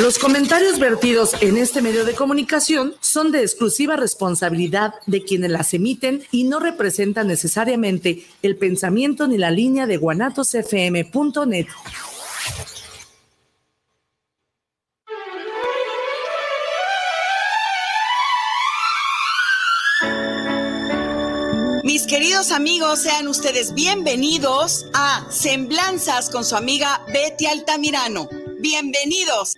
Los comentarios vertidos en este medio de comunicación son de exclusiva responsabilidad de quienes las emiten y no representan necesariamente el pensamiento ni la línea de guanatosfm.net. Mis queridos amigos, sean ustedes bienvenidos a Semblanzas con su amiga Betty Altamirano. Bienvenidos.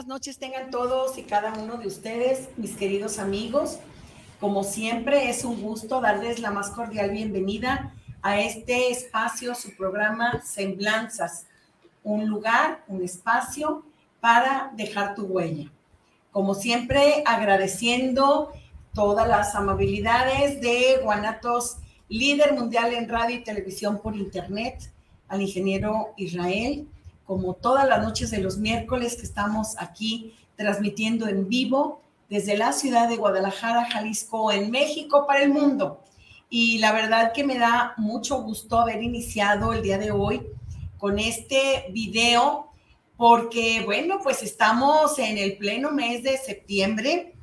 Buenas noches tengan todos y cada uno de ustedes, mis queridos amigos. Como siempre, es un gusto darles la más cordial bienvenida a este espacio, su programa Semblanzas, un lugar, un espacio para dejar tu huella. Como siempre, agradeciendo todas las amabilidades de Guanatos, líder mundial en radio y televisión por internet, al ingeniero Israel, como todas las noches de los miércoles que estamos aquí transmitiendo en vivo desde la ciudad de Guadalajara, Jalisco, en México, para el mundo. Y la verdad que me da mucho gusto haber iniciado el día de hoy con este video, porque bueno, pues estamos en el pleno mes de septiembre,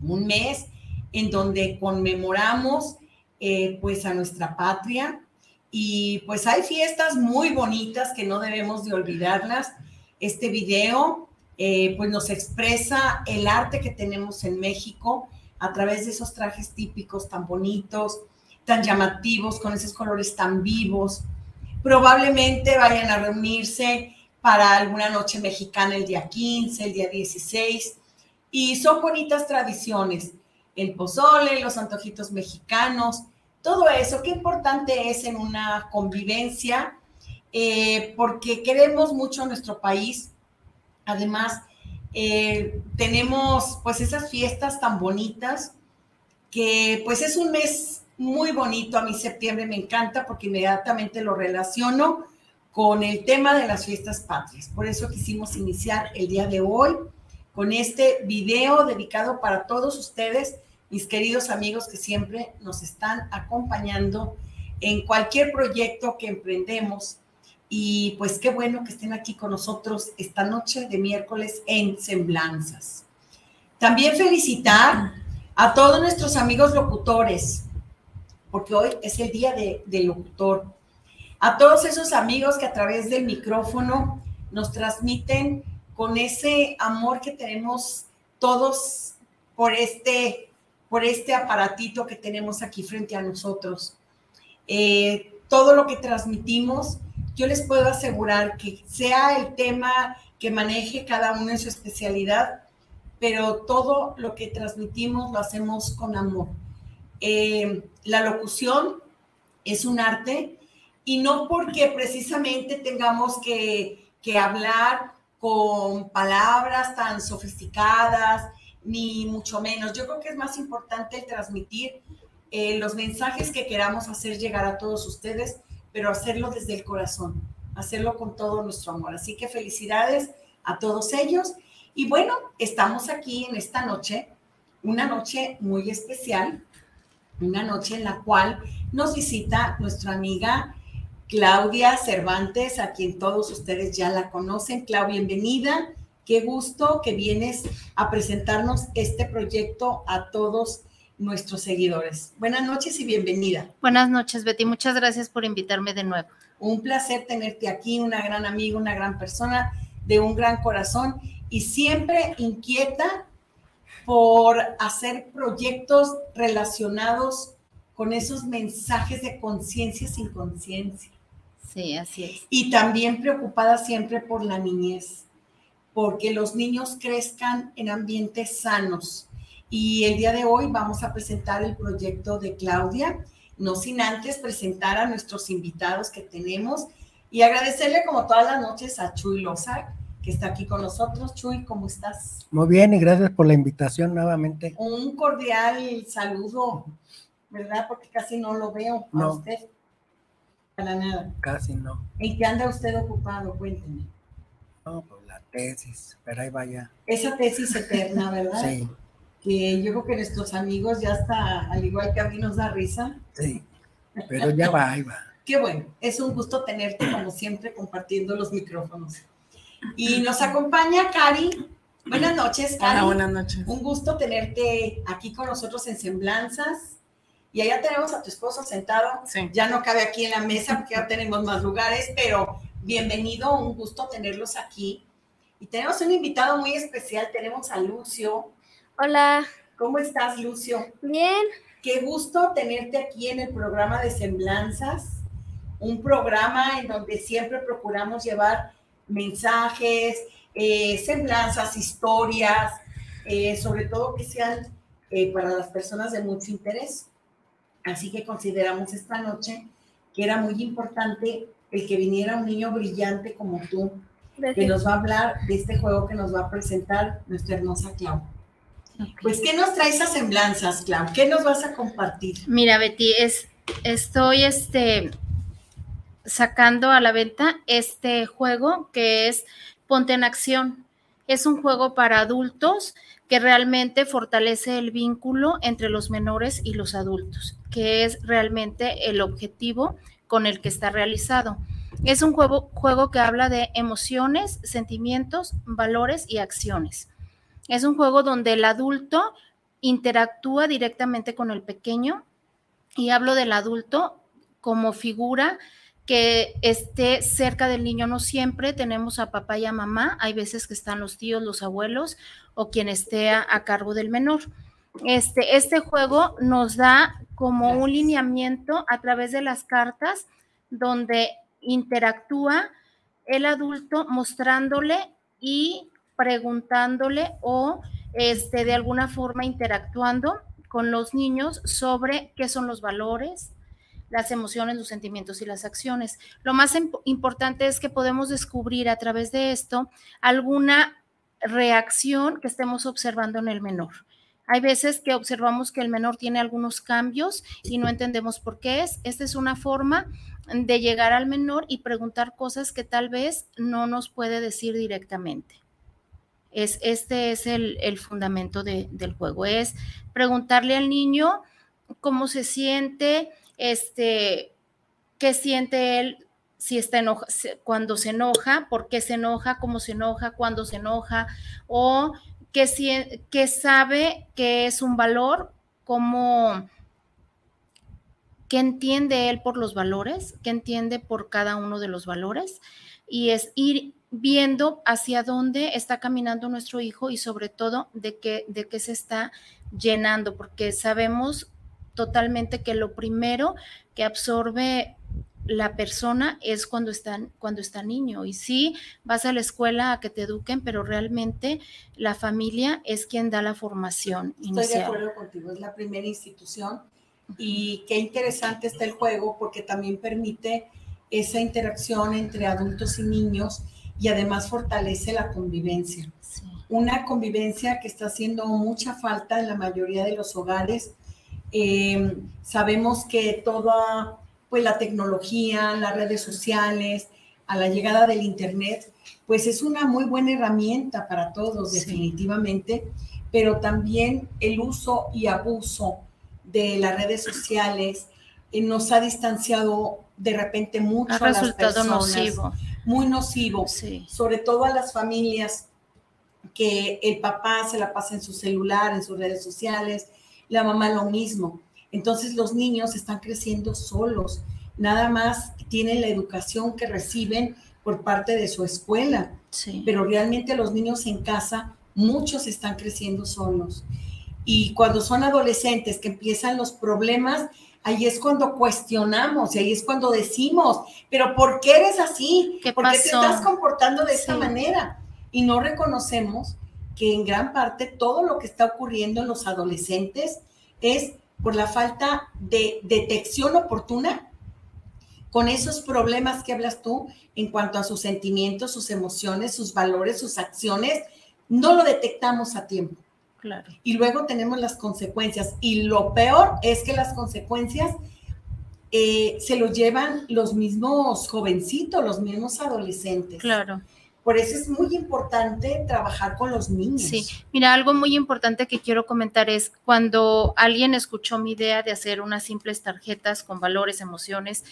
un mes en donde conmemoramos eh, pues a nuestra patria y pues hay fiestas muy bonitas que no debemos de olvidarlas. Este video eh, pues nos expresa el arte que tenemos en México a través de esos trajes típicos tan bonitos, tan llamativos, con esos colores tan vivos. Probablemente vayan a reunirse para alguna noche mexicana el día 15, el día 16. Y son bonitas tradiciones. El pozole, los antojitos mexicanos, todo eso, qué importante es en una convivencia, eh, porque queremos mucho nuestro país. Además, eh, tenemos pues esas fiestas tan bonitas que pues es un mes muy bonito. A mí septiembre me encanta porque inmediatamente lo relaciono con el tema de las fiestas patrias. Por eso quisimos iniciar el día de hoy con este video dedicado para todos ustedes mis queridos amigos que siempre nos están acompañando en cualquier proyecto que emprendemos. Y pues qué bueno que estén aquí con nosotros esta noche de miércoles en Semblanzas. También felicitar a todos nuestros amigos locutores, porque hoy es el día del de locutor. A todos esos amigos que a través del micrófono nos transmiten con ese amor que tenemos todos por este por este aparatito que tenemos aquí frente a nosotros. Eh, todo lo que transmitimos, yo les puedo asegurar que sea el tema que maneje cada uno en su especialidad, pero todo lo que transmitimos lo hacemos con amor. Eh, la locución es un arte y no porque precisamente tengamos que, que hablar con palabras tan sofisticadas, ni mucho menos. Yo creo que es más importante transmitir eh, los mensajes que queramos hacer llegar a todos ustedes, pero hacerlo desde el corazón, hacerlo con todo nuestro amor. Así que felicidades a todos ellos. Y bueno, estamos aquí en esta noche, una noche muy especial, una noche en la cual nos visita nuestra amiga Claudia Cervantes, a quien todos ustedes ya la conocen. Claudia, bienvenida. Qué gusto que vienes a presentarnos este proyecto a todos nuestros seguidores. Buenas noches y bienvenida. Buenas noches, Betty. Muchas gracias por invitarme de nuevo. Un placer tenerte aquí, una gran amiga, una gran persona de un gran corazón y siempre inquieta por hacer proyectos relacionados con esos mensajes de conciencia sin conciencia. Sí, así es. Y también preocupada siempre por la niñez porque los niños crezcan en ambientes sanos. Y el día de hoy vamos a presentar el proyecto de Claudia, no sin antes presentar a nuestros invitados que tenemos y agradecerle como todas las noches a Chuy Loza, que está aquí con nosotros. Chuy, ¿cómo estás? Muy bien y gracias por la invitación nuevamente. Un cordial saludo, ¿verdad? Porque casi no lo veo a usted. Para nada. Casi no. ¿En qué anda usted ocupado? Cuénteme. No, pues tesis, pero ahí vaya. Esa tesis eterna, ¿verdad? Sí. Que yo creo que nuestros amigos ya está, al igual que a mí nos da risa. Sí, pero ya va, ahí va. Qué bueno, es un gusto tenerte como siempre compartiendo los micrófonos. Y nos acompaña Cari. Buenas noches, Cari. Hola, buenas noches. Un gusto tenerte aquí con nosotros en Semblanzas. Y allá tenemos a tu esposo sentado. Sí. Ya no cabe aquí en la mesa porque ya tenemos más lugares, pero bienvenido, un gusto tenerlos aquí. Y tenemos un invitado muy especial, tenemos a Lucio. Hola. ¿Cómo estás, Lucio? Bien. Qué gusto tenerte aquí en el programa de Semblanzas, un programa en donde siempre procuramos llevar mensajes, eh, semblanzas, historias, eh, sobre todo que sean eh, para las personas de mucho interés. Así que consideramos esta noche que era muy importante el que viniera un niño brillante como tú que nos va a hablar de este juego que nos va a presentar nuestra hermosa Clau. Pues, ¿qué nos traes a semblanzas, Clau? ¿Qué nos vas a compartir? Mira, Betty, es, estoy este, sacando a la venta este juego que es Ponte en Acción. Es un juego para adultos que realmente fortalece el vínculo entre los menores y los adultos, que es realmente el objetivo con el que está realizado. Es un juego, juego que habla de emociones, sentimientos, valores y acciones. Es un juego donde el adulto interactúa directamente con el pequeño y hablo del adulto como figura que esté cerca del niño. No siempre tenemos a papá y a mamá, hay veces que están los tíos, los abuelos o quien esté a, cargo del menor. Este, este juego nos da como un lineamiento a través de las cartas donde interactúa el adulto mostrándole y preguntándole o este, de alguna forma interactuando con los niños sobre qué son los valores, las emociones, los sentimientos y las acciones. Lo más importante es que podemos descubrir a través de esto alguna reacción que estemos observando en el menor. Hay veces que observamos que el menor tiene algunos cambios y no entendemos por qué es. Esta es una forma de llegar al menor y preguntar cosas que tal vez no nos puede decir directamente. Es, este es el, fundamento del juego, es preguntarle al niño cómo se siente, este, qué siente él si está enoja, cuando se enoja, por qué se enoja, cómo se enoja, cuándo se enoja, o qué, qué sabe que es un valor, cómo, qué entiende él por los valores, qué entiende por cada uno de los valores, y es ir viendo hacia dónde está caminando nuestro hijo y sobre todo de qué, de qué se está llenando, porque sabemos totalmente que lo primero que absorbe la persona es cuando están cuando está niño. Y sí vas a la escuela a que te eduquen pero realmente la familia es quien da la formación estoy de acuerdo contigo es la primera institución y qué interesante está el juego porque también permite esa interacción entre adultos y niños y además fortalece la convivencia. Una convivencia que está haciendo mucha falta en la mayoría de los hogares. Eh, sabemos que toda pues, la tecnología, las redes sociales, a la llegada del Internet, pues es una muy buena herramienta para todos, definitivamente, pero también el uso y abuso de las redes sociales eh, nos ha distanciado de repente mucho ha resultado nocivo. Muy nocivo, sobre todo a las familias que el papá se la pasa en su celular, en sus redes sociales, la mamá lo mismo. Entonces los niños están creciendo solos, nada más tienen la educación que reciben por parte de su escuela, pero realmente los niños en casa, muchos están creciendo solos. Y cuando son adolescentes que empiezan los problemas, ahí es cuando cuestionamos y ahí es cuando decimos, pero ¿por qué eres así? ¿Por qué te estás comportando de esta manera? Y no reconocemos que en gran parte todo lo que está ocurriendo en los adolescentes es por la falta de detección oportuna con esos problemas que hablas tú en cuanto a sus sentimientos, sus emociones, sus valores, sus acciones, no lo detectamos a tiempo. Y luego tenemos las consecuencias. Y lo peor es que las consecuencias eh, se lo llevan los mismos jovencitos, los mismos adolescentes. Claro. Por eso es muy importante trabajar con los niños. Sí, mira, algo muy importante que quiero comentar es cuando alguien escuchó mi idea de hacer unas simples tarjetas con valores, emociones,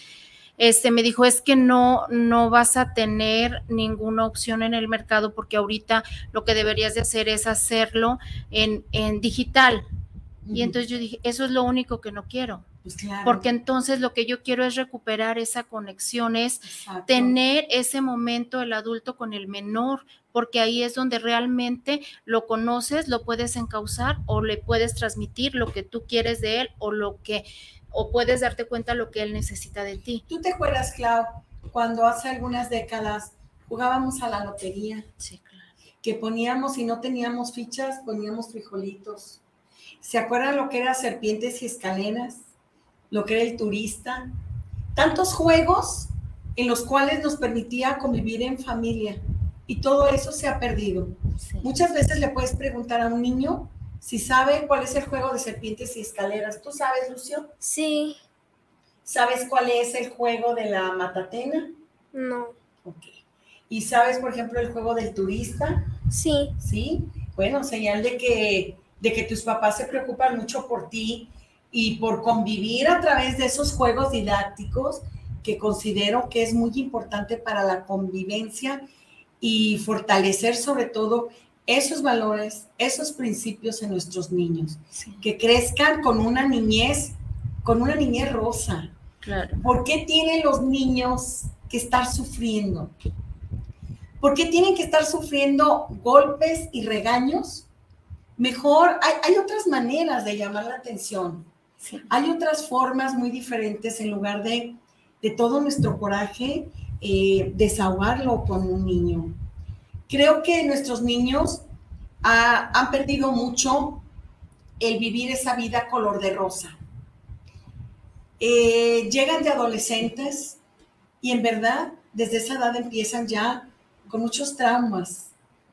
este, me dijo, es que no, no vas a tener ninguna opción en el mercado porque ahorita lo que deberías de hacer es hacerlo en, en digital. Y entonces yo dije, eso es lo único que no quiero. Pues porque entonces lo que yo quiero es recuperar esa conexión, es tener ese momento el adulto con el menor, porque ahí es donde realmente lo conoces, lo puedes encauzar o le puedes transmitir lo que tú quieres de él o lo que o puedes darte cuenta lo que él necesita de ti. ¿Tú te acuerdas, Clau, cuando hace algunas décadas jugábamos a la lotería? Sí, claro. Que poníamos y no teníamos fichas, poníamos frijolitos. ¿Se acuerdan lo que era serpientes y escaleras? Lo que era el turista. Tantos juegos en los cuales nos permitía convivir en familia. Y todo eso se ha perdido. Muchas veces le puedes preguntar a un niño si sabe cuál es el juego de serpientes y escaleras. ¿Tú sabes, Lucio? Sí. ¿Sabes cuál es el juego de la matatena? No. Ok. ¿Y sabes, por ejemplo, el juego del turista? Sí. ¿Sí? Bueno, señal de que, de que tus papás se preocupan mucho por ti y por convivir a través de esos juegos didácticos que considero que es muy importante para la convivencia y fortalecer sobre todo esos valores, esos principios en nuestros niños, que crezcan con una niñez, con una niñez rosa. Claro. ¿Por qué tienen los niños que estar sufriendo? ¿Por qué tienen que estar sufriendo golpes y regaños? Mejor, hay, hay otras maneras de llamar la atención. Hay otras formas muy diferentes en lugar de, de todo nuestro coraje, eh, desahogarlo con un niño. Creo que nuestros niños ha- han perdido mucho el vivir esa vida color de rosa. Eh, llegan de adolescentes y en verdad desde esa edad empiezan ya con muchos traumas,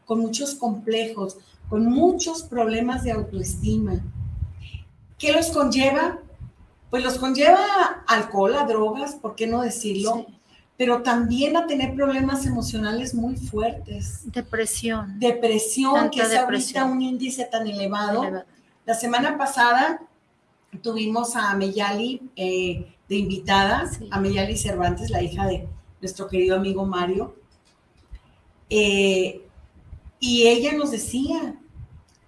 con muchos complejos, con muchos problemas de autoestima. ¿Qué los conlleva? Pues los conlleva alcohol, a drogas, ¿por qué no decirlo? Sí. Pero también a tener problemas emocionales muy fuertes. Depresión. Depresión, Tanta que es ahorita un índice tan elevado. La semana pasada tuvimos a Meyali eh, de invitada, Sí. a Meyali Cervantes, la hija de nuestro querido amigo Mario. Eh, y ella nos decía,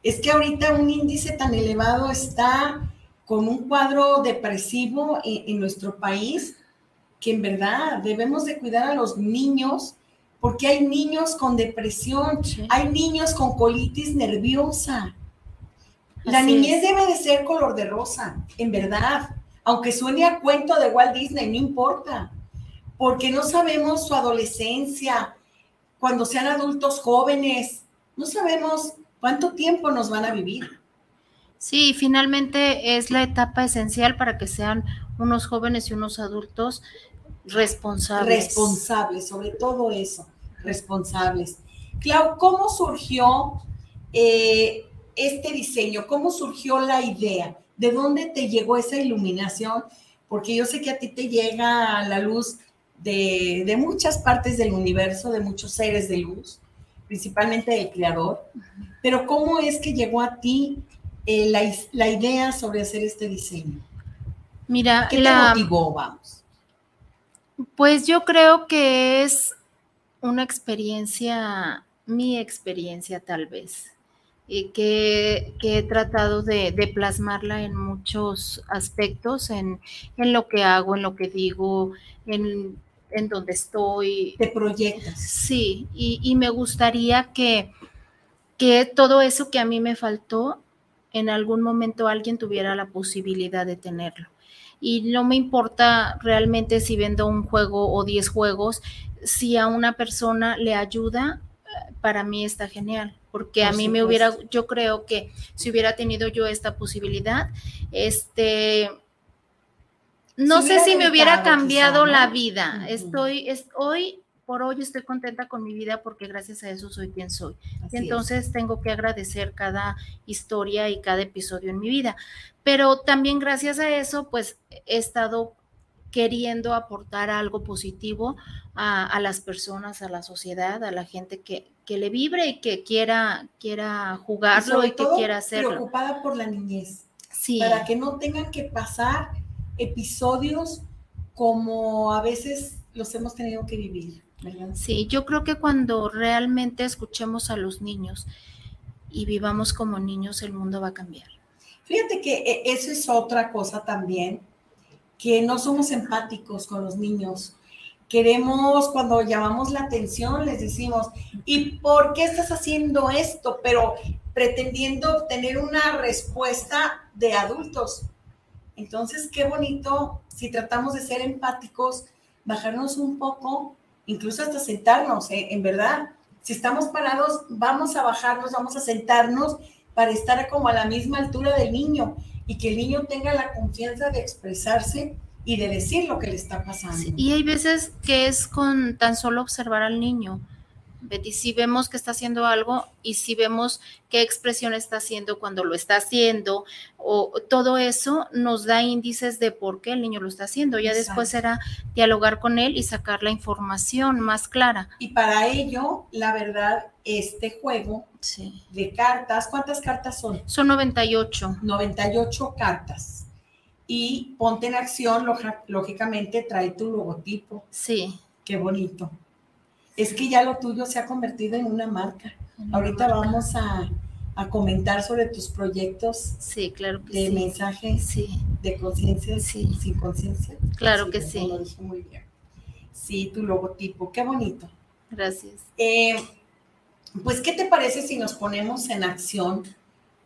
es que ahorita un índice tan elevado está con un cuadro depresivo en, en nuestro país, que en verdad debemos de cuidar a los niños, porque hay niños con depresión, Sí. hay niños con colitis nerviosa. La Así niñez es. debe de ser color de rosa, en verdad. Aunque suene a cuento de Walt Disney, no importa. Porque no sabemos su adolescencia, cuando sean adultos jóvenes, no sabemos cuánto tiempo nos van a vivir. Sí, finalmente es la etapa esencial para que sean unos jóvenes y unos adultos responsables. Responsables, sobre todo eso, responsables. Clau, ¿cómo surgió eh, este diseño? ¿Cómo surgió la idea? ¿De dónde te llegó esa iluminación? Porque yo sé que a ti te llega la luz de, de muchas partes del universo, de muchos seres de luz, principalmente del Creador. Pero ¿cómo es que llegó a ti eh, la, la idea sobre hacer este diseño? Mira, ¿Qué la, te motivó, vamos? pues yo creo que es una experiencia, mi experiencia tal vez, y que, que he tratado de, de plasmarla en muchos aspectos, en, en lo que hago, en lo que digo, en, en donde estoy, Te proyectas. Sí, y, y me gustaría que, que todo eso que a mí me faltó, en algún momento alguien tuviera la posibilidad de tenerlo. Y no me importa realmente si vendo un juego o 10 juegos, si a una persona le ayuda, eh, para mí está genial, porque a mí me hubiera, yo creo que si hubiera tenido yo esta posibilidad, este, no sé si me hubiera cambiado quizá, la vida. Estoy, es, hoy, por hoy estoy contenta con mi vida porque gracias a eso soy quien soy. Así Y es. entonces tengo que agradecer cada historia y cada episodio en mi vida. Pero también gracias a eso, pues he estado queriendo aportar algo positivo a, a las personas, a la sociedad, a la gente que, que le vibre y que quiera, quiera Y jugarlo sobre y, que todo, quiera hacerlo. Preocupada por la niñez, Sí, para que no tengan que pasar episodios como a veces los hemos tenido que vivir, ¿verdad? sí, yo creo que cuando realmente escuchemos a los niños y vivamos como niños, el mundo va a cambiar. Fíjate que eh, eso es otra cosa también, que no somos empáticos con los niños. Queremos, cuando llamamos la atención, les decimos, ¿y por qué estás haciendo esto? Pero pretendiendo obtener una respuesta de adultos. Entonces, qué bonito si tratamos de ser empáticos, bajarnos un poco, incluso hasta sentarnos, ¿eh? en verdad. Si estamos parados, vamos a bajarnos, vamos a sentarnos para estar como a la misma altura del niño y que el niño tenga la confianza de expresarse y de decir lo que le está pasando. Y hay veces que es con tan solo observar al niño. Betty, si vemos que está haciendo algo y si vemos qué expresión está haciendo cuando lo está haciendo, o todo eso nos da índices de por qué el niño lo está haciendo. Ya después será dialogar con él y sacar la información más clara. Y para ello, la verdad, este juego de cartas, ¿cuántas cartas son? Son 98. 98 cartas. Y ponte en acción, lógicamente trae tu logotipo. Sí. Qué bonito. Es que ya lo tuyo se ha convertido en una marca. Ahorita vamos a, comentar sobre tus proyectos. Sí, claro que de mensajes sí. de conciencia sí. sin conciencia. Claro que sí. muy bien. Sí, tu logotipo. Qué bonito. Gracias. Eh, pues, ¿qué te parece si nos ponemos en acción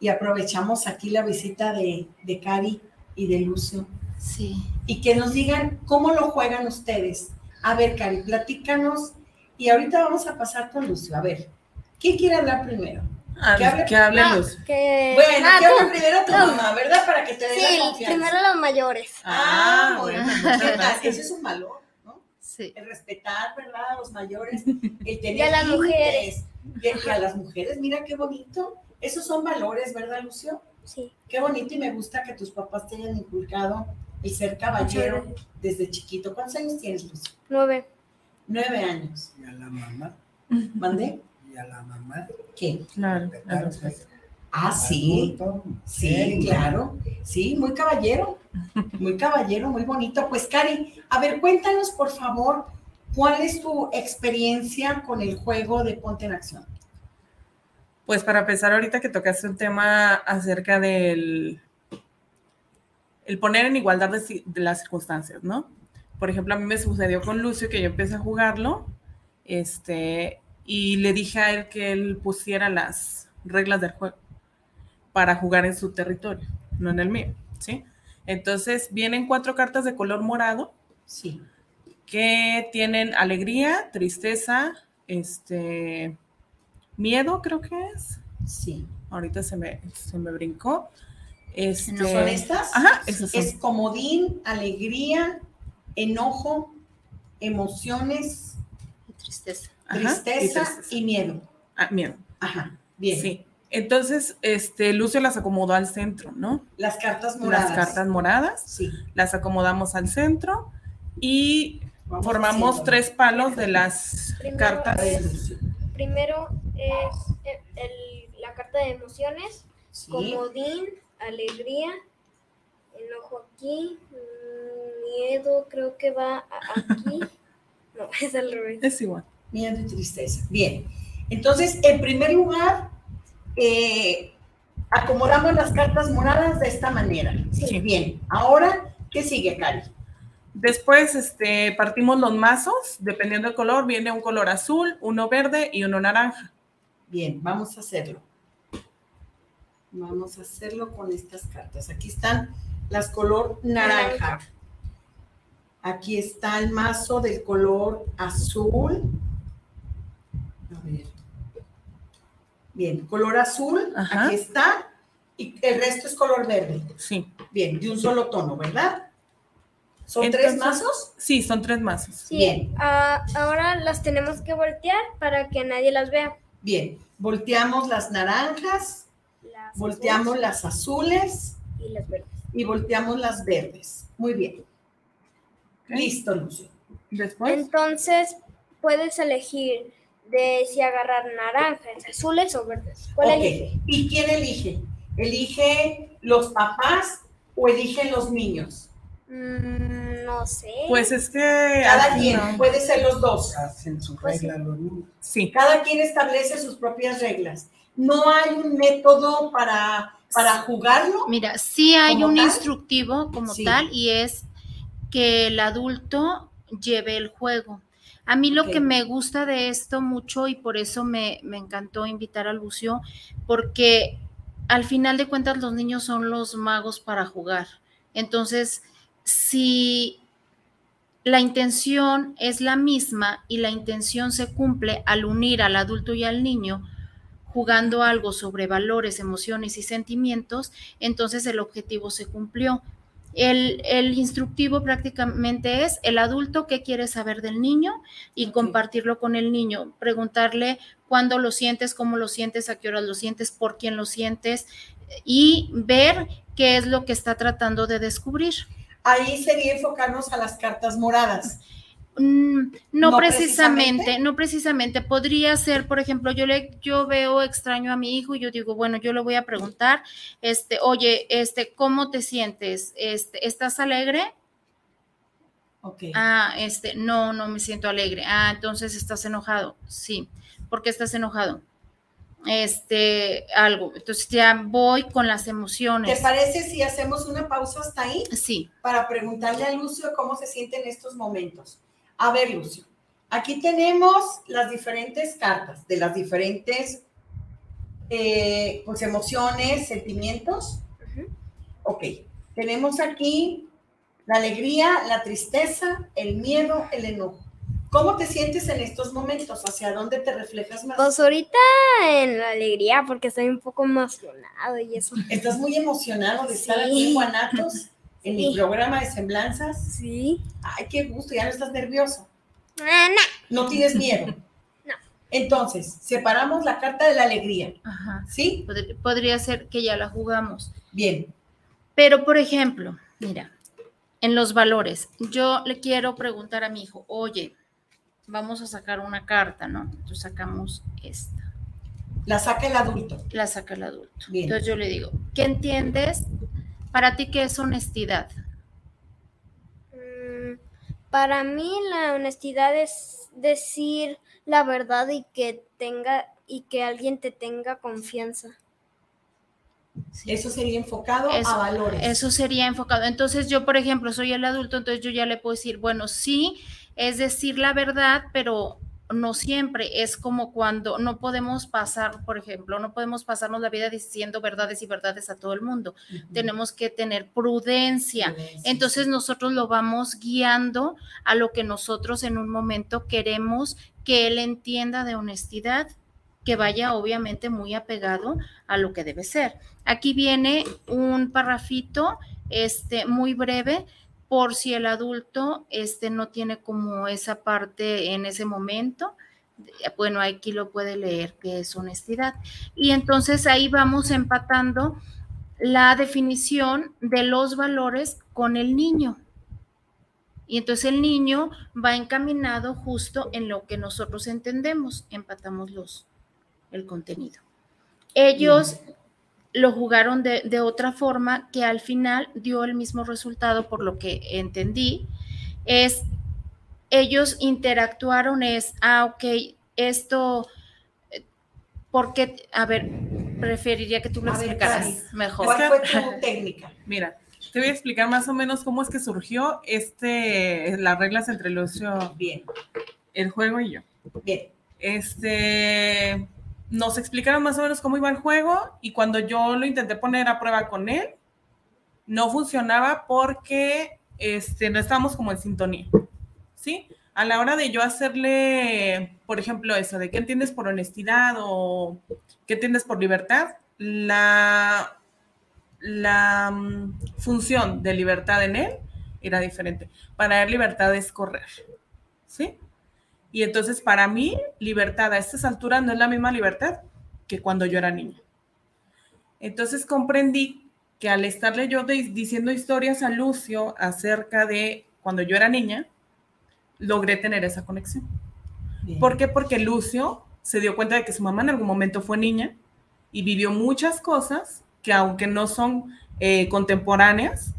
y aprovechamos aquí la visita de, de Cari y de Lucio? Sí. Y que nos digan cómo lo juegan ustedes. A ver, Cari, platícanos. Y ahorita vamos a pasar con Lucio. A ver, ¿quién quiere hablar primero? Ah, que hable, que hable Lucio. Bueno, que hable primero tu mamá, ¿verdad? Para que te dé sí, la confianza. primero los mayores. Ah, bueno, muchas gracias. Ese es un valor, ¿no? Sí. El respetar, ¿verdad? A los mayores. El tener y a las mujeres. Y a las mujeres, mira qué bonito. Esos son valores, ¿verdad, Lucio? Sí. Qué bonito y me gusta que tus papás te hayan inculcado el ser caballero desde chiquito. ¿Cuántos años tienes, Lucio? Nueve. Nueve años. ¿Y a la mamá? ¿Mandé? ¿Y a la mamá? ¿Qué? Claro. Ah, sí. Sí, claro. Sí, muy caballero. Muy caballero, muy bonito. Pues, Cari, a ver, cuéntanos, por favor, ¿cuál es tu experiencia con el juego de Ponte en Acción? Pues para empezar, ahorita que tocaste un tema acerca del el poner en igualdad de, las circunstancias, ¿no? Por ejemplo, a mí me sucedió con Lucio que yo empecé a jugarlo, este, y le dije a él que él pusiera las reglas del juego para jugar en su territorio, no en el mío, ¿sí? Entonces vienen cuatro cartas de color morado, sí, que tienen alegría, tristeza, este, miedo, creo que es. Sí. Ahorita se me, se me brincó. Este, ¿No son estas? Ajá, Es comodín, alegría, enojo, emociones, tristeza. tristeza, y, miedo. Ah, miedo. Ajá, bien. Sí. Entonces, este, Lucio las acomodó al centro, ¿no? Las cartas moradas. Las cartas moradas. Sí. Las acomodamos al centro y formamos tres palos de las cartas. primero es la carta de emociones, comodín, alegría, enojo aquí, miedo creo que va aquí. No, es al revés. Es igual. Miedo y tristeza. Bien. Entonces, en primer lugar, eh, acomodamos las cartas moradas de esta manera. Sí. Bien. Ahora, ¿qué sigue, Cari? Después este, partimos los mazos, dependiendo del color, viene un color azul, uno verde y uno naranja. Bien, vamos a hacerlo. Vamos a hacerlo con estas cartas. Aquí están las color naranja. Aquí está el mazo del color azul. A ver. Bien, color azul, aquí está. Y el resto es color verde. Sí. Bien, de un solo tono, ¿verdad? ¿Son tres mazos? Sí, son tres mazos. Sí, Bien. Ah, ahora las tenemos que voltear para que nadie las vea. Bien, volteamos las naranjas, volteamos las azules y las verdes. Y volteamos las verdes. Muy bien. Listo, Lucio. Después. Entonces, puedes elegir de si agarrar naranjas, azules o verdes. ¿Cuál elige? ¿Y quién elige? ¿Elige los papás o eligen los niños? Mm, no sé. Pues es que. Cada quien, puede ser los dos. Hacen su pues regla los niños. Sí. Cada quien establece sus propias reglas. No hay un método para, para jugarlo. Mira, sí hay un instructivo como tal y es que el adulto lleve el juego. A mí lo que me gusta de esto mucho y por eso me, me, encantó invitar a Lucio, porque al final de cuentas los niños son los magos para jugar. Entonces, si la intención es la misma y la intención se cumple al unir al adulto y al niño, jugando algo sobre valores, emociones y sentimientos, entonces el objetivo se cumplió. El, el, instructivo prácticamente es el adulto qué quiere saber del niño y compartirlo con el niño, preguntarle cuándo lo sientes, cómo lo sientes, a qué horas lo sientes, por quién lo sientes y ver qué es lo que está tratando de descubrir. Ahí sería enfocarnos a las cartas moradas. Mm, no, No precisamente, precisamente. no precisamente. Podría ser, por ejemplo, yo le, yo veo extraño a mi hijo y yo digo, bueno, yo le voy a preguntar, este, oye, este, ¿cómo te sientes? Este, ¿estás alegre? Ok. Ah, este, no, no me siento alegre. Ah, entonces estás enojado. Sí. ¿Por qué estás enojado? Este, algo. Entonces ya voy con las ¿Te emociones. parece si hacemos una pausa hasta ahí Sí. para preguntarle a Lucio cómo se siente en estos momentos? A ver, Lucio, aquí tenemos las diferentes cartas de las diferentes eh, pues, emociones, sentimientos. Ujú. Ok, tenemos aquí la alegría, la tristeza, el miedo, el enojo. ¿Cómo te sientes en estos momentos? ¿Hacia dónde te reflejas más? Pues ahorita en la alegría porque estoy un poco emocionado y eso. ¿Estás muy emocionado de estar Sí. aquí en Guanatos, en mi Sí. programa de semblanzas? Sí. Ay, qué gusto, ya no estás nervioso. Ah, no. No tienes miedo. No. Entonces, separamos la carta de la alegría, Ajá. ¿sí? Pod- Podría ser que ya la jugamos. Bien. Pero, por ejemplo, mira, en los valores, yo le quiero preguntar a mi hijo, oye, vamos a sacar una carta, ¿no? Entonces sacamos esta, La saca el adulto. la saca el adulto. Bien. Entonces yo le digo, ¿qué entiendes? Para ti, ¿qué es honestidad? Mm, Para mí la honestidad es decir la verdad y que tenga y que alguien te tenga confianza. Sí. Eso sería enfocado Eso- a valores. Eso sería enfocado. Entonces yo, por ejemplo, soy el adulto, entonces yo ya le puedo decir, bueno, sí, es decir la verdad, pero no siempre. Es como cuando no podemos pasar, por ejemplo, no podemos pasarnos la vida diciendo verdades y verdades a todo el mundo. Tenemos que tener prudencia. Prudencia, Entonces nosotros lo vamos guiando a lo que nosotros en un momento queremos que él entienda de honestidad, que vaya obviamente muy apegado a lo que debe ser. Aquí viene un parrafito este muy breve por si el adulto este no tiene como esa parte en ese momento. Bueno, aquí lo puede leer que es honestidad. Y entonces ahí vamos empatando la definición de los valores con el niño. Y entonces el niño va encaminado justo en lo que nosotros entendemos, empatamos los, el contenido. Ellos lo jugaron de, de otra forma que al final dio el mismo resultado por lo que entendí. Es, ellos interactuaron, es, ah, ok, esto, porque, a ver, preferiría que tú lo A ver, explicaras Cari, mejor. ¿Cuál fue tu técnica? Mira, te voy a explicar más o menos cómo es que surgió este, las reglas entre Lucio, Bien, el juego y yo. bien. Este, nos explicaron más o menos cómo iba el juego y cuando yo lo intenté poner a prueba con él, no funcionaba porque este, no estábamos como en sintonía, ¿sí? A la hora de yo hacerle, por ejemplo, eso de qué entiendes por honestidad o qué entiendes por libertad, la, la mm, función de libertad en él era diferente. Para él libertad es correr, ¿sí? Y entonces para mí libertad a estas alturas no es la misma libertad que cuando yo era niña. Entonces comprendí que al estarle yo de- diciendo historias a Lucio acerca de cuando yo era niña, logré tener esa conexión. bien. ¿Por qué? Porque Lucio se dio cuenta de que su mamá en algún momento fue niña y vivió muchas cosas que aunque no son eh, contemporáneas,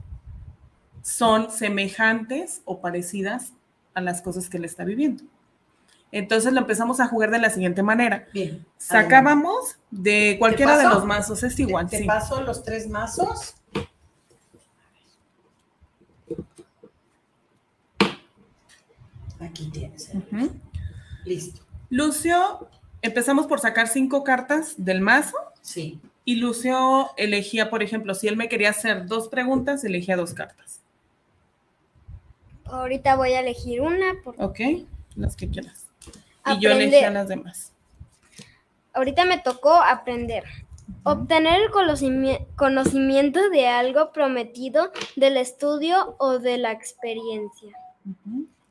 son semejantes o parecidas a las cosas que él está viviendo. Entonces lo empezamos a jugar de la siguiente manera. Bien. Sacábamos de cualquiera de los mazos, es igual, Te sí. paso los tres mazos. Aquí tienes. ¿eh? Listo. Lucio, empezamos por sacar cinco cartas del mazo Sí. y Lucio elegía, por ejemplo, si él me quería hacer dos preguntas, elegía dos cartas. Ahorita voy a elegir una porque ¿Ok? Las que quieras. Y yo Aprender. elegía las demás. ahorita me tocó aprender. Obtener el conocimi- conocimiento de algo prometido del estudio o de la experiencia.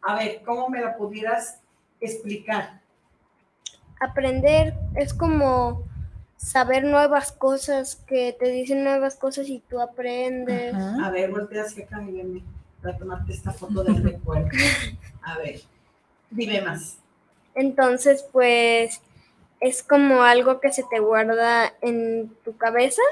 A ver, ¿cómo me la pudieras explicar? Aprender es como saber nuevas cosas, que te dicen nuevas cosas y tú aprendes. Ajá. A ver, voltea hacia acá para tomarte esta foto del recuerdo. A ver, dime más. Entonces, pues es como algo que se te guarda en tu cabeza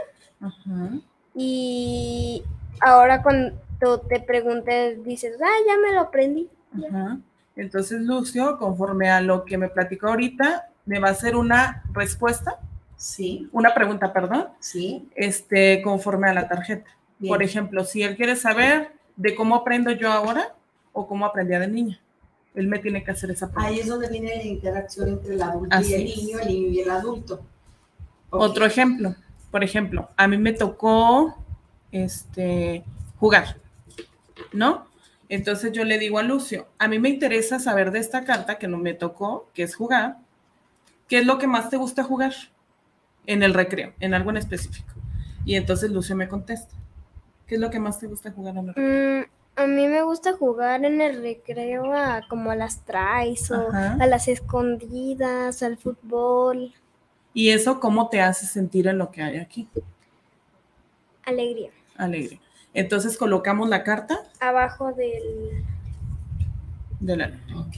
Ajá. y ahora cuando te preguntes dices, ah, ya me lo aprendí. Ajá. Entonces, Lucio, conforme a lo que me platicó ahorita, me va a hacer una respuesta, Sí, una pregunta, perdón, sí. este, conforme a la tarjeta. Bien. Por ejemplo, si él quiere saber de cómo aprendo yo ahora o cómo aprendía de niña, él me tiene que hacer esa pregunta. Ahí es donde viene la interacción entre el adulto y el es. niño, el niño y el adulto. Otro ejemplo, por ejemplo, a mí me tocó este, jugar, ¿no? Entonces yo le digo a Lucio, a mí me interesa saber de esta carta que no me tocó, que es jugar, ¿qué es lo que más te gusta jugar en el recreo, en algo en específico? Y entonces Lucio me contesta, ¿qué es lo que más te gusta jugar en el recreo? Mm, a mí me gusta jugar en el recreo a, como a las traes o Ajá. a las escondidas, al fútbol, Y eso, ¿cómo te hace sentir en lo que hay aquí? alegría. Alegre. Entonces colocamos la carta Abajo del... de la Ok.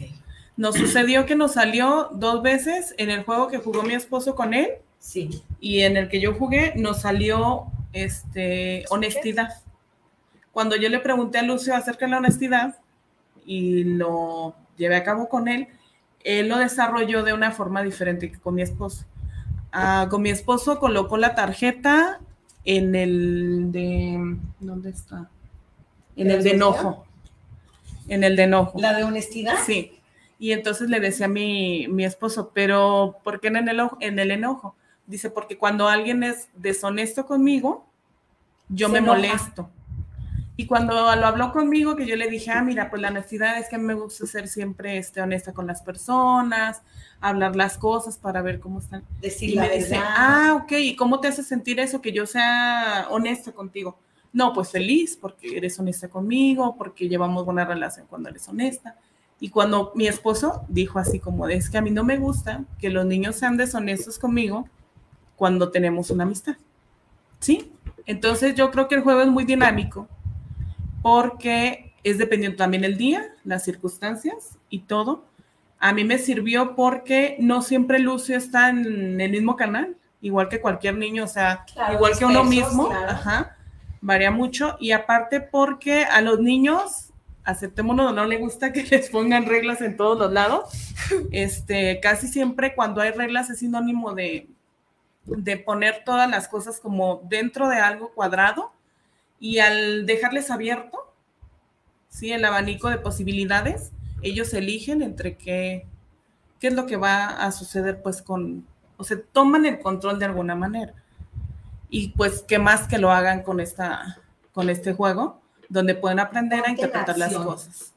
Nos sucedió que nos salió dos veces en el juego que jugó mi esposo con él Sí. y en el que yo jugué nos salió este honestidad. Cuando yo le pregunté a Lucio acerca de la honestidad y lo llevé a cabo con él, él lo desarrolló de una forma diferente que con mi esposo. Ah, con mi esposo colocó la tarjeta en el de ¿dónde está? En ¿De el de enojo. En el de enojo. ¿La de honestidad? Sí. Y entonces le decía a mi, mi esposo, pero ¿por qué en el, enojo, en el enojo? Dice, porque cuando alguien es deshonesto conmigo, yo Se me enoja. molesto. Y cuando lo habló conmigo, que yo le dije, ah, mira, pues la honestidad es que a mí me gusta ser siempre este, honesta con las personas, hablar las cosas para ver cómo están. Decir Y la me dice, verdad. ah, ok, ¿y cómo te hace sentir eso, que yo sea honesta contigo? No, pues feliz, porque eres honesta conmigo, porque llevamos buena relación cuando eres honesta. Y cuando mi esposo dijo así como, es que a mí no me gusta que los niños sean deshonestos conmigo cuando tenemos una amistad. ¿Sí? Entonces yo creo que el juego es muy dinámico porque es dependiendo también el día, las circunstancias y todo. A mí me sirvió porque no siempre Lucio está en el mismo canal, igual que cualquier niño, o sea, Claro, igual que uno mismo, claro. ajá, varía mucho. Y aparte porque a los niños, aceptémonos, no le gusta que les pongan reglas en todos los lados. Este, casi siempre cuando hay reglas es sinónimo de, de poner todas las cosas como dentro de algo cuadrado y al dejarles abierto, ¿sí? El abanico de posibilidades, ellos eligen entre qué, qué es lo que va a suceder pues con, o sea, toman el control de alguna manera. Y pues qué más que lo hagan con, esta, con este juego, donde pueden aprender a interpretar las cosas.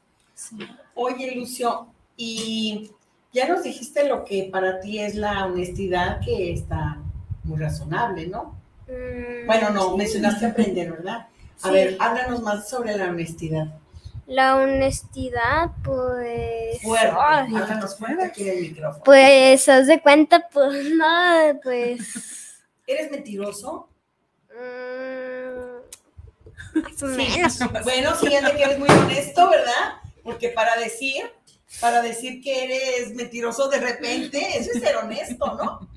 Oye, Lucio, y ya nos dijiste lo que para ti es la honestidad, que está muy razonable, ¿no? Mm, Bueno, no, mencionaste aprender, ¿verdad? A Sí. ver, háblanos más sobre la honestidad. La honestidad, pues... Fuerte, ay, háblanos fuerte aquí en el micrófono. pues, haz de cuenta, pues, no, pues... ¿Eres mentiroso? mm, más o menos. Bueno, siguiente que eres muy honesto, ¿verdad? Porque para decir, para decir que eres mentiroso de repente, eso es ser honesto, ¿no?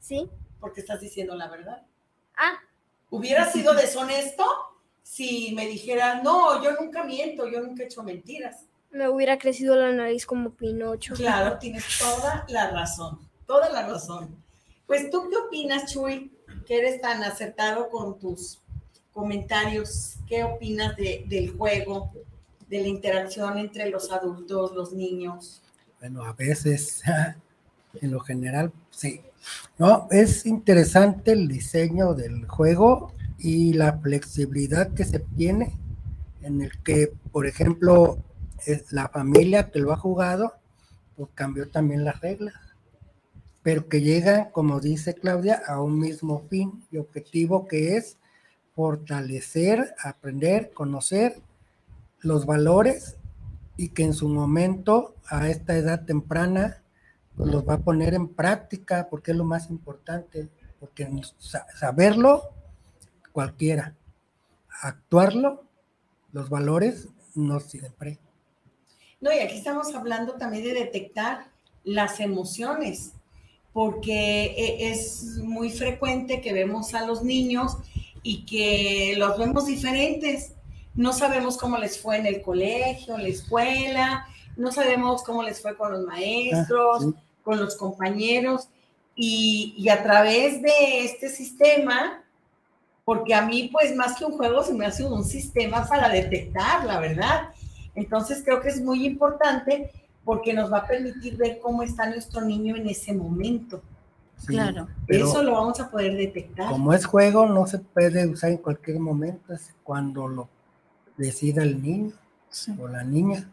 ¿Sí? Porque estás diciendo la verdad. Ah, Hubiera sido deshonesto si me dijera, no, yo nunca miento, yo nunca he hecho mentiras. me hubiera crecido la nariz como Pinocho. Claro, tienes toda la razón, toda la razón. Pues tú qué opinas, Chuy, que eres tan acertado con tus comentarios, ¿qué opinas de- del juego, de la interacción entre los adultos, los niños? Bueno, a veces, en lo general, sí. No, es interesante el diseño del juego y la flexibilidad que se tiene en el que, por ejemplo, es la familia que lo ha jugado, pues cambió también las reglas. pero que llegan, como dice Claudia, a un mismo fin y objetivo que es fortalecer, aprender, conocer los valores y que en su momento, a esta edad temprana, los va a poner en práctica, porque es lo más importante, porque saberlo cualquiera, actuarlo, los valores no siempre. No, y aquí estamos hablando también de detectar las emociones, porque e, es muy frecuente que vemos a los niños y que los vemos diferentes. No sabemos cómo les fue en el colegio, en la escuela, no sabemos cómo les fue con los maestros, ah, con los compañeros. Y, y, a través de este sistema, porque a mí pues más que un juego se me hace un sistema para detectar, la verdad. Entonces creo que es muy importante porque nos va a permitir ver cómo está nuestro niño en ese momento. claro. Eso lo vamos a poder detectar. Como es juego, no se puede usar en cualquier momento, es cuando lo decida el niño o la niña.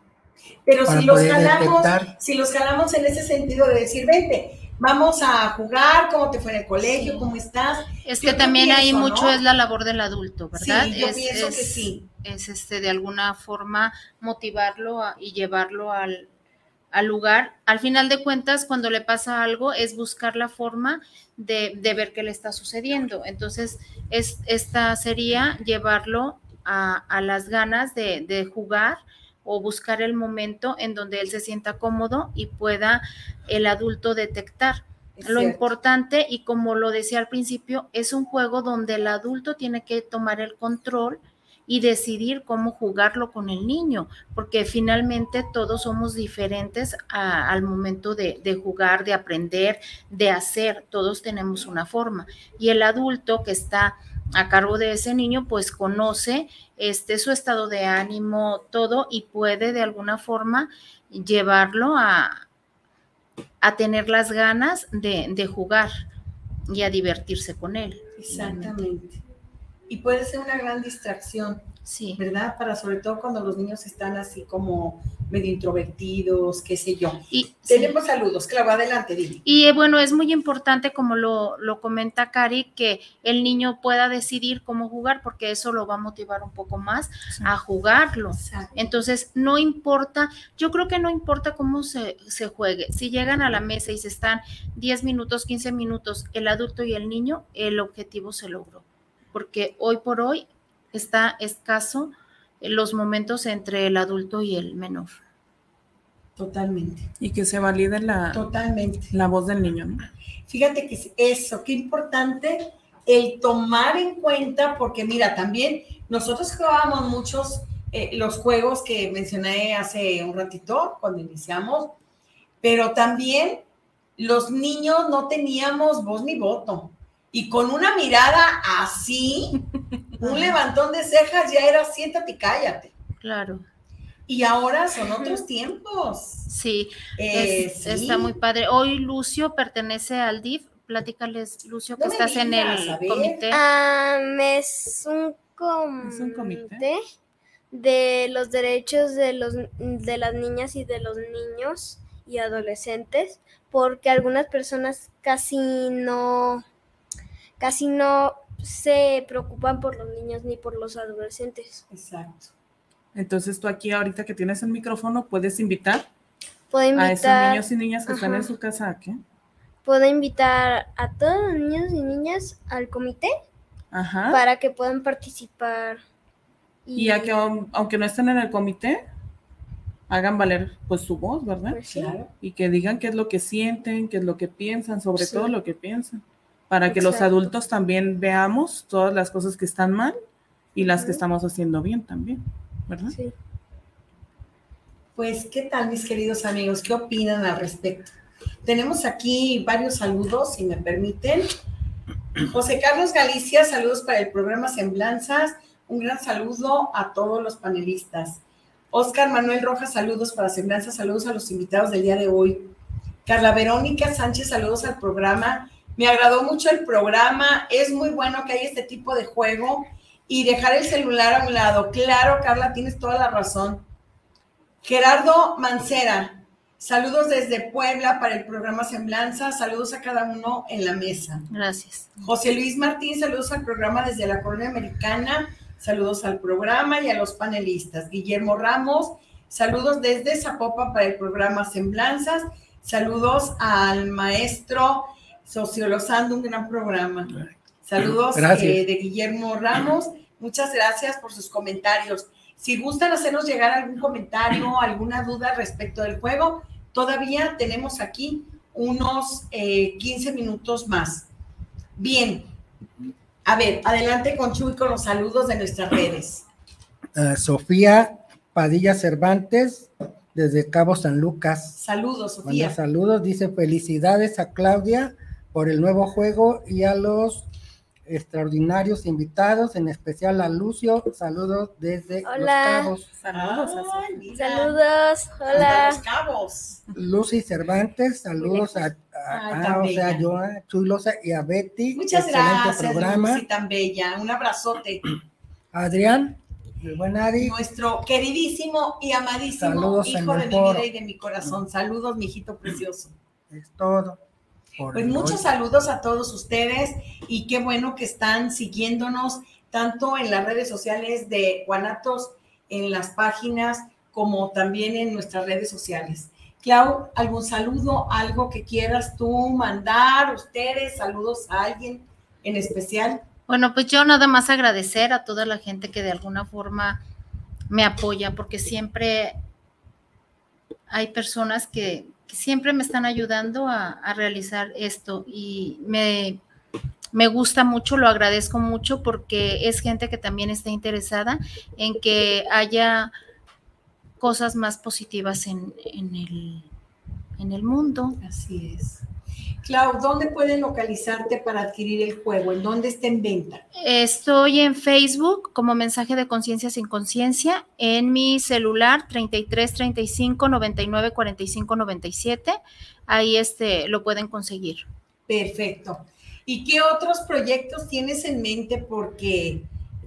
Pero si los jalamos, si los jalamos en ese sentido de decir, vente, vamos a jugar, cómo te fue en el colegio, cómo estás. Es que también ahí mucho es la labor del adulto, ¿verdad? Sí, yo es, pienso que sí. Es este, de alguna forma motivarlo y llevarlo al, al lugar. Al final de cuentas, cuando le pasa algo, es buscar la forma de, de ver qué le está sucediendo. Entonces, es, esta sería llevarlo a, a las ganas de, de jugar o buscar el momento en donde él se sienta cómodo y pueda el adulto detectar. lo importante, y como lo decía al principio, es un juego donde el adulto tiene que tomar el control y decidir cómo jugarlo con el niño, porque finalmente todos somos diferentes al momento de, de, jugar, de aprender, de hacer, todos tenemos una forma. Y el adulto que está a cargo de ese niño, pues conoce este, su estado de ánimo, todo, y puede de alguna forma llevarlo a, a tener las ganas de, de, jugar y a divertirse con él. Exactamente. Y puede ser una gran distracción Sí. ¿Verdad? Para sobre todo cuando los niños están así como medio introvertidos, qué sé yo. Y tenemos saludos, claro, adelante, Dili. Y eh, bueno, es muy importante, como lo, lo, comenta Cari, que el niño pueda decidir cómo jugar, porque eso lo va a motivar un poco más a jugarlo. Entonces, no importa, yo creo que no importa cómo se, se juegue. Si llegan a la mesa y se están 10 minutos, 15 minutos, el adulto y el niño, el objetivo se logró. Porque hoy por hoy está escaso los momentos entre el adulto y el menor. Totalmente. Y que se valide la, Totalmente. la voz del niño. Fíjate que eso, qué importante el tomar en cuenta, porque mira, también nosotros jugábamos muchos eh, los juegos que mencioné hace un ratito cuando iniciamos, pero también los niños no teníamos voz ni voto. Y con una mirada así, un levantón de cejas ya era siéntate y cállate. Claro. Y ahora son otros tiempos. Sí, eh, está muy padre. Hoy Lucio pertenece al DIF. Platícales, Lucio, que estás en el comité. es, un comité de los derechos de, los, de las niñas y de los niños y adolescentes, porque algunas personas casi no, casi no se preocupan por los niños ni por los adolescentes. Exacto. Entonces tú aquí ahorita que tienes el micrófono puedes invitar, invitar a esos niños y niñas que están en su casa a qué? Puedo invitar a todos los niños y niñas al comité Ajá. para que puedan participar. Y, a que aunque no estén en el comité, hagan valer pues su voz, ¿verdad? Pues sí. Y que digan qué es lo que sienten, qué es lo que piensan, sobre todo lo que piensan para que los adultos también veamos todas las cosas que están mal y las que estamos haciendo bien también, ¿verdad? Sí. Pues, ¿qué tal, mis queridos amigos? ¿Qué opinan al respecto? Tenemos aquí varios saludos, si me permiten. José Carlos Galicia, saludos para el programa Semblanzas. Un gran saludo a todos los panelistas. Oscar Manuel Rojas, saludos para Semblanzas, saludos a los invitados del día de hoy. Carla Verónica Sánchez, saludos al programa me agradó mucho el programa, es muy bueno que haya este tipo de juego y dejar el celular a un lado. Claro, Carla, tienes toda la razón. Gerardo Mancera, Saludos desde Puebla para el programa Semblanza. Saludos a cada uno en la mesa. Gracias. José Luis Martín, saludos al programa desde la Colonia Americana. Saludos al programa y a los panelistas. Guillermo Ramos, saludos desde Zapopan para el programa Semblanzas. Saludos al maestro Sociolosando, un gran programa. Saludos eh, de Guillermo Ramos. Muchas gracias por sus comentarios. Si gustan hacernos llegar algún comentario, alguna duda respecto del juego, todavía tenemos aquí unos 15 eh, minutos más. Bien. A ver, adelante con Chuy con los saludos de nuestras redes. Ah, Sofía Padilla Cervantes, desde Cabo San Lucas. Saludos, Sofía. saludos, dice felicidades a Claudia por el nuevo juego y a los extraordinarios invitados, en especial a Lucio. Saludos desde Los Cabos. Saludos. saludos. Hola. Los Cabos. Lucy Cervantes, saludos a, a, o sea, yo, a Chulosa y a Betty. Muchas gracias, programa. Lucy, tan bella. Un abrazote. Adrián. Buen Ari. Nuestro queridísimo y amadísimo hijo de mi vida y de mi corazón. Saludos, mi hijito precioso. Es todo. Pues muchos saludos a todos ustedes y qué bueno que están siguiéndonos tanto en las redes sociales de Guanatos, en las páginas, como también en nuestras redes sociales. Clau, ¿algún saludo, algo que quieras tú mandar, ustedes, saludos a alguien en especial? Bueno, pues yo nada más agradecer a toda la gente que de alguna forma me apoya, porque siempre hay personas que, siempre me están ayudando a, realizar esto y me, me, gusta mucho, lo agradezco mucho porque es gente que también está interesada en que haya cosas más positivas en, en, el, en el mundo. Así es. Clau, ¿dónde pueden localizarte para adquirir el juego? ¿En dónde está en venta? Estoy en Facebook como mensaje de conciencia sin conciencia, en mi celular 33 35 99 45 97. Ahí este, lo pueden conseguir. Perfecto. ¿Y qué otros proyectos tienes en mente? Porque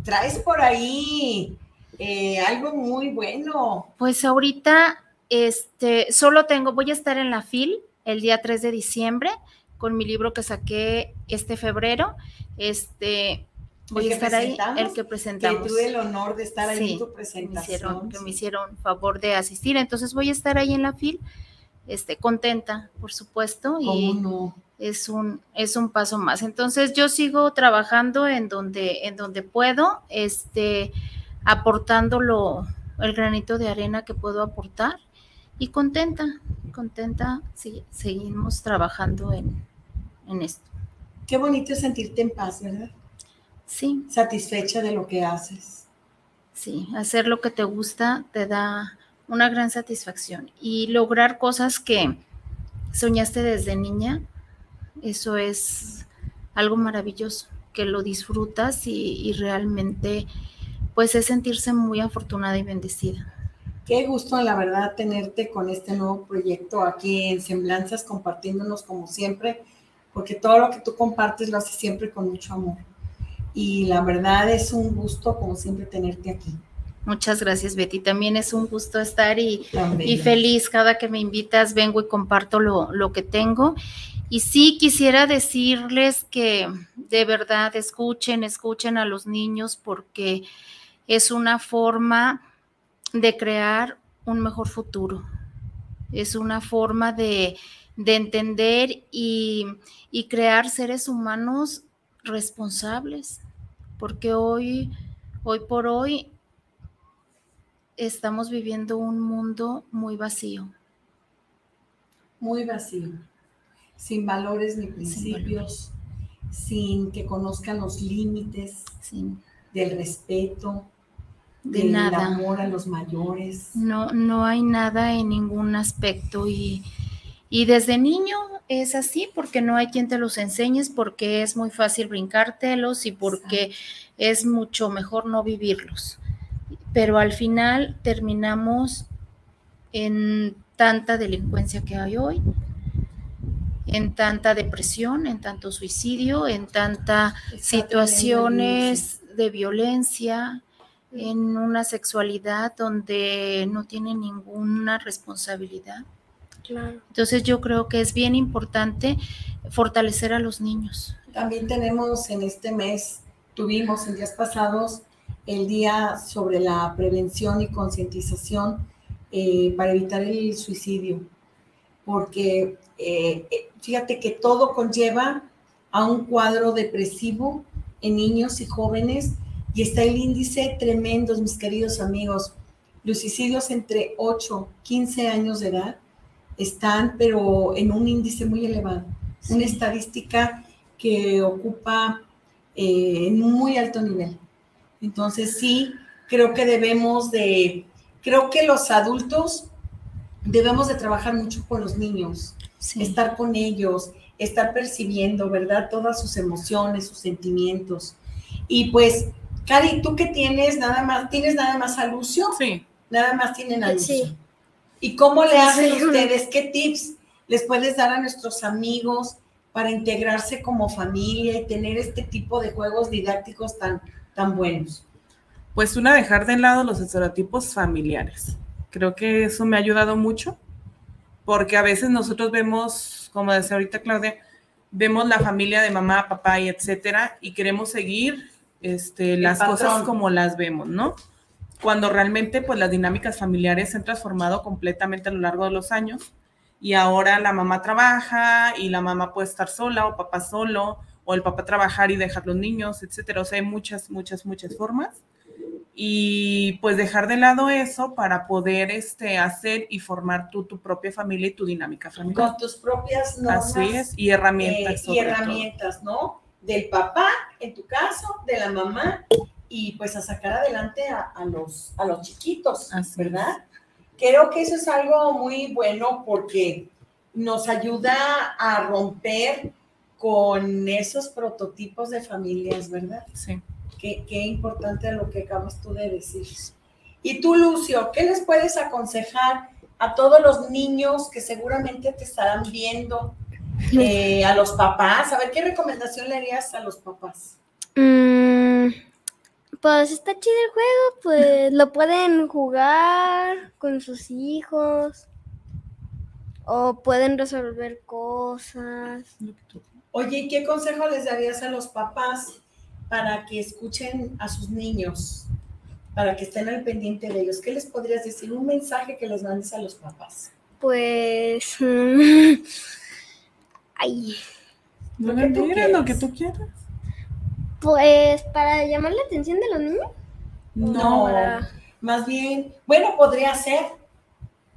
traes por ahí eh, algo muy bueno. Pues ahorita este, solo tengo, voy a estar en la FIL el día 3 de diciembre con mi libro que saqué este febrero. Este, voy a estar ahí, el que presentamos. Que tuve el honor de estar ahí en tu presentación. Me hicieron, Que me hicieron favor de asistir. Entonces voy a estar ahí en la FIL, este, contenta, por supuesto. y no? es un, es un paso más. Entonces yo sigo trabajando en donde, en donde puedo, este, aportando el granito de arena que puedo aportar y contenta, contenta, sí, seguimos trabajando en, esto. Qué bonito es sentirte en paz, ¿verdad? Sí. Satisfecha de lo que haces. Sí, hacer lo que te gusta te da una gran satisfacción y lograr cosas que soñaste desde niña, eso es algo maravilloso, que lo disfrutas y, y realmente pues es sentirse muy afortunada y bendecida. Qué gusto, la verdad, tenerte con este nuevo proyecto aquí en Semblanzas, compartiéndonos como siempre, porque todo lo que tú compartes lo haces siempre con mucho amor. Y la verdad es un gusto, como siempre, tenerte aquí. Muchas gracias, Betty. También es un gusto estar y, y feliz. Cada que me invitas, vengo y comparto lo, lo que tengo. Y sí quisiera decirles que de verdad escuchen, escuchen a los niños porque es una forma de crear un mejor futuro. Es una forma de, entender y, crear seres humanos responsables, porque hoy, hoy por hoy, estamos viviendo un mundo muy vacío. Muy vacío, sin valores ni principios, sin, que conozcan los límites del respeto, de nada. amor a los mayores. No, no hay nada en ningún aspecto y, desde niño es así porque no hay quien te los enseñes, porque es muy fácil brincártelos y porque es mucho mejor no vivirlos. Pero al final terminamos en tanta delincuencia que hay hoy, en tanta depresión, en tanto suicidio, en tantas situaciones de violencia, en una sexualidad donde no tiene ninguna responsabilidad. Entonces yo creo que es bien importante fortalecer a los niños. También tenemos en este mes, tuvimos en días pasados el día sobre la prevención y concientización eh, para evitar el suicidio, porque eh, eh, fíjate que todo conlleva a un cuadro depresivo en niños y jóvenes y está el índice tremendo, mis queridos amigos. Los suicidios entre 8, 15 años de edad están, pero en un índice muy elevado, una estadística que ocupa en un muy alto nivel. Entonces sí, creo que debemos de, creo que los adultos debemos de trabajar mucho con los niños, estar con ellos, estar percibiendo, ¿verdad? Todas sus emociones, sus sentimientos. Y pues, Cari, ¿tú qué tienes? Nada más, ¿tienes nada más a Lucio? Sí. Nada más tienen a Lucio. Sí. ¿Y cómo le hacen ustedes? ¿Qué tips les puedes dar a nuestros amigos para integrarse como familia y tener este tipo de juegos didácticos tan, tan buenos? Pues una, dejar de lado los estereotipos familiares. Creo que eso me ha ayudado mucho, porque a veces nosotros vemos, como decía ahorita Claudia, vemos la familia de mamá, papá y etcétera, y queremos seguir este, las cosas como las vemos, ¿no? Cuando realmente pues las dinámicas familiares se han transformado completamente a lo largo de los años y ahora la mamá trabaja y la mamá puede estar sola o papá solo o el papá trabajar y dejar los niños, etcétera. O sea, hay muchas, muchas, muchas formas y pues dejar de lado eso para poder este, hacer y formar tú tu propia familia y tu dinámica familiar. Con tus propias normas. Así es, y herramientas. Eh, y herramientas, ¿no? Del papá, en tu caso, de la mamá, y pues a sacar adelante a, los, a los chiquitos, ¿verdad? Creo que eso es algo muy bueno porque nos ayuda a romper con esos prototipos de familias, ¿verdad? Sí. Qué, importante lo que acabas tú de decir. Y tú, Lucio, ¿qué les puedes aconsejar a todos los niños que seguramente te estarán viendo, eh, a los papás? A ver, ¿qué recomendación le harías a los papás? Mm, pues está chido el juego, pues lo pueden jugar con sus hijos o pueden resolver cosas. Oye, qué consejo les darías a los papás para que escuchen a sus niños, para que estén al pendiente de ellos? ¿Qué les podrías decir? Un mensaje que les mandes a los papás. Pues... ay. Lo que, tú quieras, lo que tú quieras. Pues para llamar la atención de los niños. No, más bien, bueno, podría ser,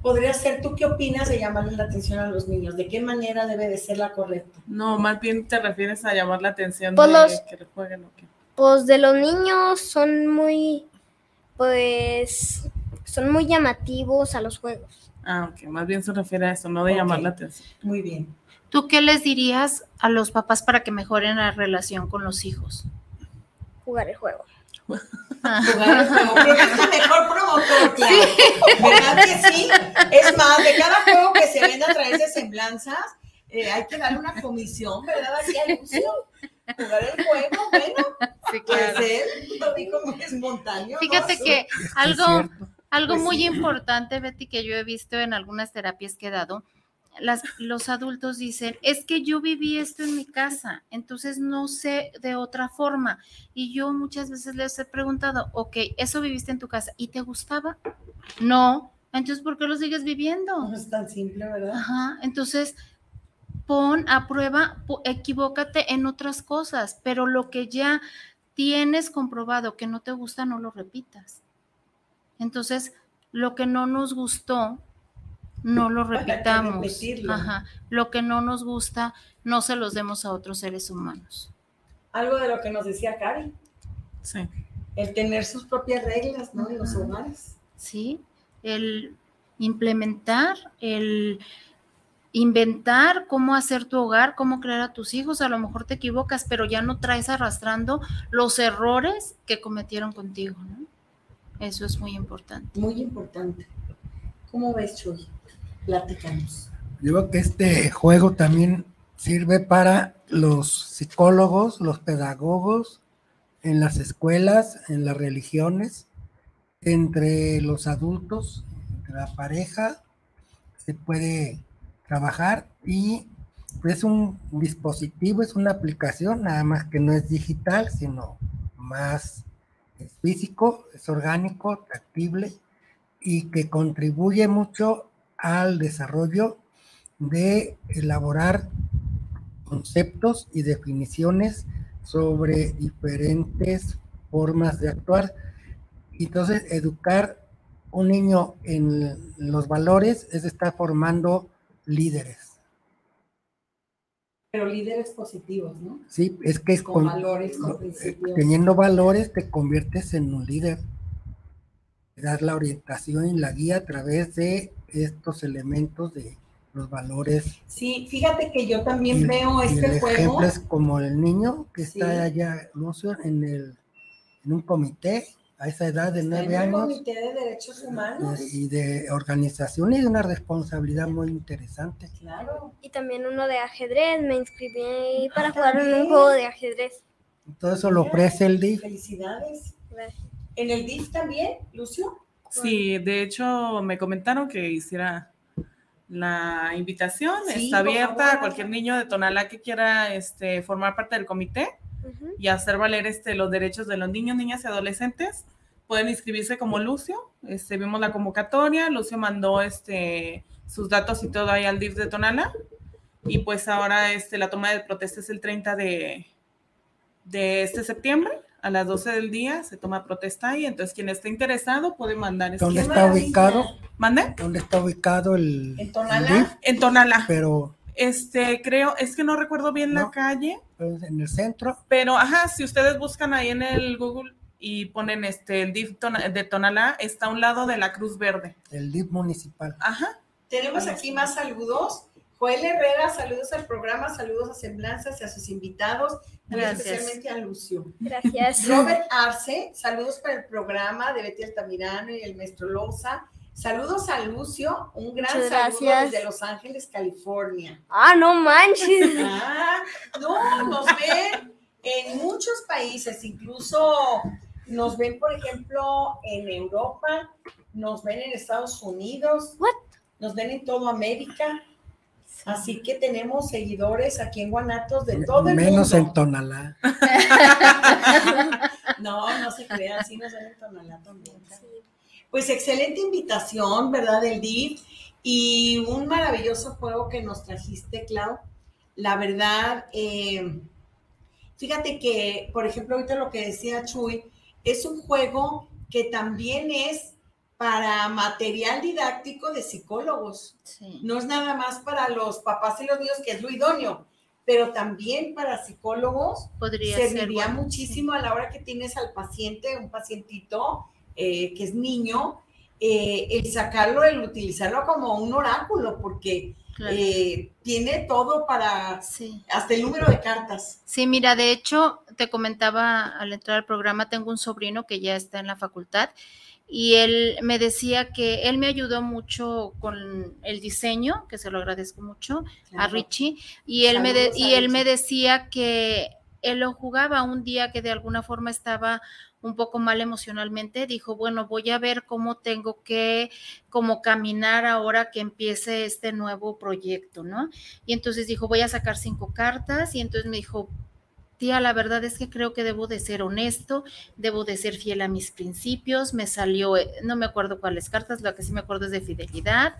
podría ser, ¿tú qué opinas de llamarle la atención a los niños? ¿De qué manera debe de ser la correcta? No, más bien te refieres a llamar la atención pues de que jueguen o qué. Pues de los niños son muy, pues, son muy llamativos a los juegos. Ah, ok, más bien se refiere a eso, no de llamar la atención. Muy bien. ¿Tú qué les dirías a los papás para que mejoren la relación con los hijos? Jugar el juego. Jugar Creo que es el mejor promotor, claro. ¿Verdad que sí? Es más, de cada juego que se vende a través de semblanzas, eh, hay que darle una comisión, ¿verdad? Así anuncio. Jugar el juego, bueno. Sí, claro. Pues lo dijo muy espontáneo. Fíjate que algo, algo pues muy importante, Betty, que yo he visto en algunas terapias que he dado, las, los adultos dicen, es que yo viví esto en mi casa, entonces no sé de otra forma. Y yo muchas veces les he preguntado, ok, eso viviste en tu casa y te gustaba? No, entonces ¿por qué lo sigues viviendo? No es tan simple, ¿verdad? Ajá, entonces pon a prueba, equivócate en otras cosas, pero lo que ya tienes comprobado que no te gusta, no lo repitas. Entonces, lo que no nos gustó, no lo repitamos. Ajá. Lo que no nos gusta, no se los demos a otros seres humanos. Algo de lo que nos decía Cari. Sí. El tener sus propias reglas, ¿no? En los hogares. Sí, el implementar, el inventar cómo hacer tu hogar, cómo crear a tus hijos. A lo mejor te equivocas, pero ya no traes arrastrando los errores que cometieron contigo, ¿no? Eso es muy importante. Muy importante. ¿Cómo ves, Chuy? Platícanos. Yo creo que este juego también sirve para los psicólogos, los pedagogos, en las escuelas, en las religiones, entre los adultos, entre la pareja, se puede trabajar y es un dispositivo, es una aplicación, nada más que no es digital, sino más físico, es orgánico, tactible y que contribuye mucho al desarrollo de elaborar conceptos y definiciones sobre diferentes formas de actuar. Entonces, educar un niño en los valores es estar formando líderes. Pero líderes positivos, ¿no? Sí, es que es con, valores, con principios. Teniendo valores te conviertes en un líder. Das la orientación y la guía a través de estos elementos de los valores. Sí, fíjate que yo también veo este el juego. Ejemplo es como el niño que está allá, en el en un comité a esa edad de nueve años. Comité de Derechos Humanos. Y de organización y de una responsabilidad muy interesante. Claro. Y también uno de ajedrez, me inscribí para jugar en un juego de ajedrez. Todo eso lo ofrece el DIF. Felicidades. ¿En el DIF también, Lucio? Sí, de hecho me comentaron que hiciera la invitación. Está abierta a cualquier niño de Tonalá que quiera este, formar parte del comité y hacer valer este, los derechos de los niños, niñas y adolescentes. Pueden inscribirse como Lucio. Este, vimos la convocatoria. Lucio mandó este, sus datos y todo ahí al DIF de Tonala. Y pues ahora este, la toma de protesta es el 30 de, de este septiembre a las 12 del día se toma protesta ahí, entonces quien esté interesado puede mandar. ¿Dónde está ubicado? ¿Mande? ¿Dónde está ubicado el? En Tonala. En Tonala. Pero este, creo, es que no recuerdo bien la calle. En el centro. Pero, ajá, si ustedes buscan ahí en el Google y ponen este, el DIF de Tonalá, está a un lado de la Cruz Verde. El DIF municipal. Ajá. Tenemos aquí más saludos. Joel Herrera, saludos al programa, saludos a Semblanzas y a sus invitados, muy especialmente a Lucio. Gracias. Robert Arce, saludos para el programa de Betty Altamirano y el maestro Loza. Saludos a Lucio, un gran saludo desde Los Ángeles, California. Ah, no manches. Ah, no, nos ven en muchos países, incluso nos ven, por ejemplo, en Europa, nos ven en Estados Unidos, nos ven en toda América. Así que tenemos seguidores aquí en Guanatos de todo el mundo. Menos en Tonalá. no, no se crean, sí nos ven en Tonalá también. Pues excelente invitación, ¿verdad? Del DIF y un maravilloso juego que nos trajiste, Clau. La verdad, eh, fíjate que, por ejemplo, ahorita lo que decía Chuy, es un juego que también es para material didáctico de psicólogos. No es nada más para los papás y los niños, que es lo idóneo, pero también para psicólogos Podría serviría muchísimo a la hora que tienes al paciente, un pacientito eh, que es niño, eh, el sacarlo, el utilizarlo como un oráculo, porque eh, tiene todo para hasta el número de cartas. Sí, mira, de hecho, te comentaba al entrar al programa, tengo un sobrino que ya está en la facultad y él me decía que él me ayudó mucho con el diseño, que se lo agradezco mucho a Richie, y él, me y él me decía que él lo jugaba un día que de alguna forma estaba un poco mal emocionalmente, dijo, bueno, voy a ver cómo tengo que, como caminar ahora que empiece este nuevo proyecto, ¿no? Y entonces dijo, voy a sacar cinco cartas y entonces me dijo, tía, la verdad es que creo que debo de ser honesto, debo de ser fiel a mis principios, me salió, eh, no me acuerdo cuáles cartas, lo que sí me acuerdo es de fidelidad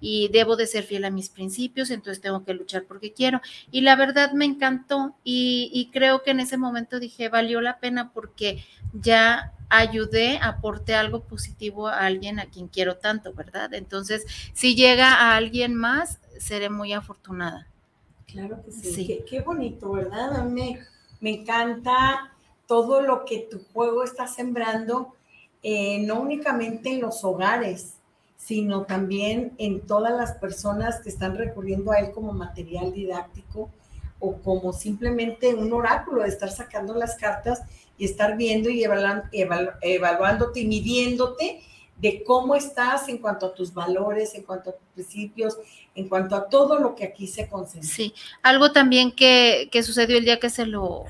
y debo de ser fiel a mis principios, entonces tengo que luchar porque quiero. Y la verdad me encantó y, y creo que en ese momento dije, valió la pena porque ya ayudé, aporté algo positivo a alguien a quien quiero tanto, ¿verdad? Entonces, si llega a alguien más, seré muy afortunada. Claro que sí. Qué, bonito, ¿verdad? A mí me encanta todo lo que tu juego está sembrando, eh, no únicamente en los hogares, sino también en todas las personas que están recurriendo a él como material didáctico o como simplemente un oráculo de estar sacando las cartas y estar viendo y evaluándote y midiéndote de cómo estás en cuanto a tus valores, en cuanto a tus principios, en cuanto a todo lo que aquí se concentra. Sí, algo también que, que sucedió el día que se lo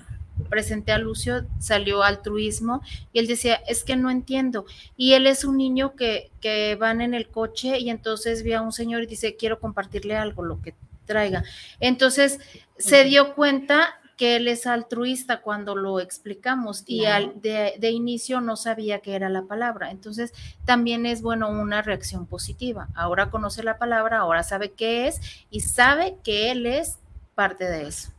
presenté a Lucio, salió altruismo y él decía, es que no entiendo. Y él es un niño que, que van en el coche y entonces ve a un señor y dice, quiero compartirle algo, lo que traiga. Entonces se dio cuenta que él es altruista cuando lo explicamos y al, de, de, inicio no sabía qué era la palabra. Entonces también es bueno una reacción positiva. Ahora conoce la palabra, ahora sabe qué es y sabe que él es parte de eso.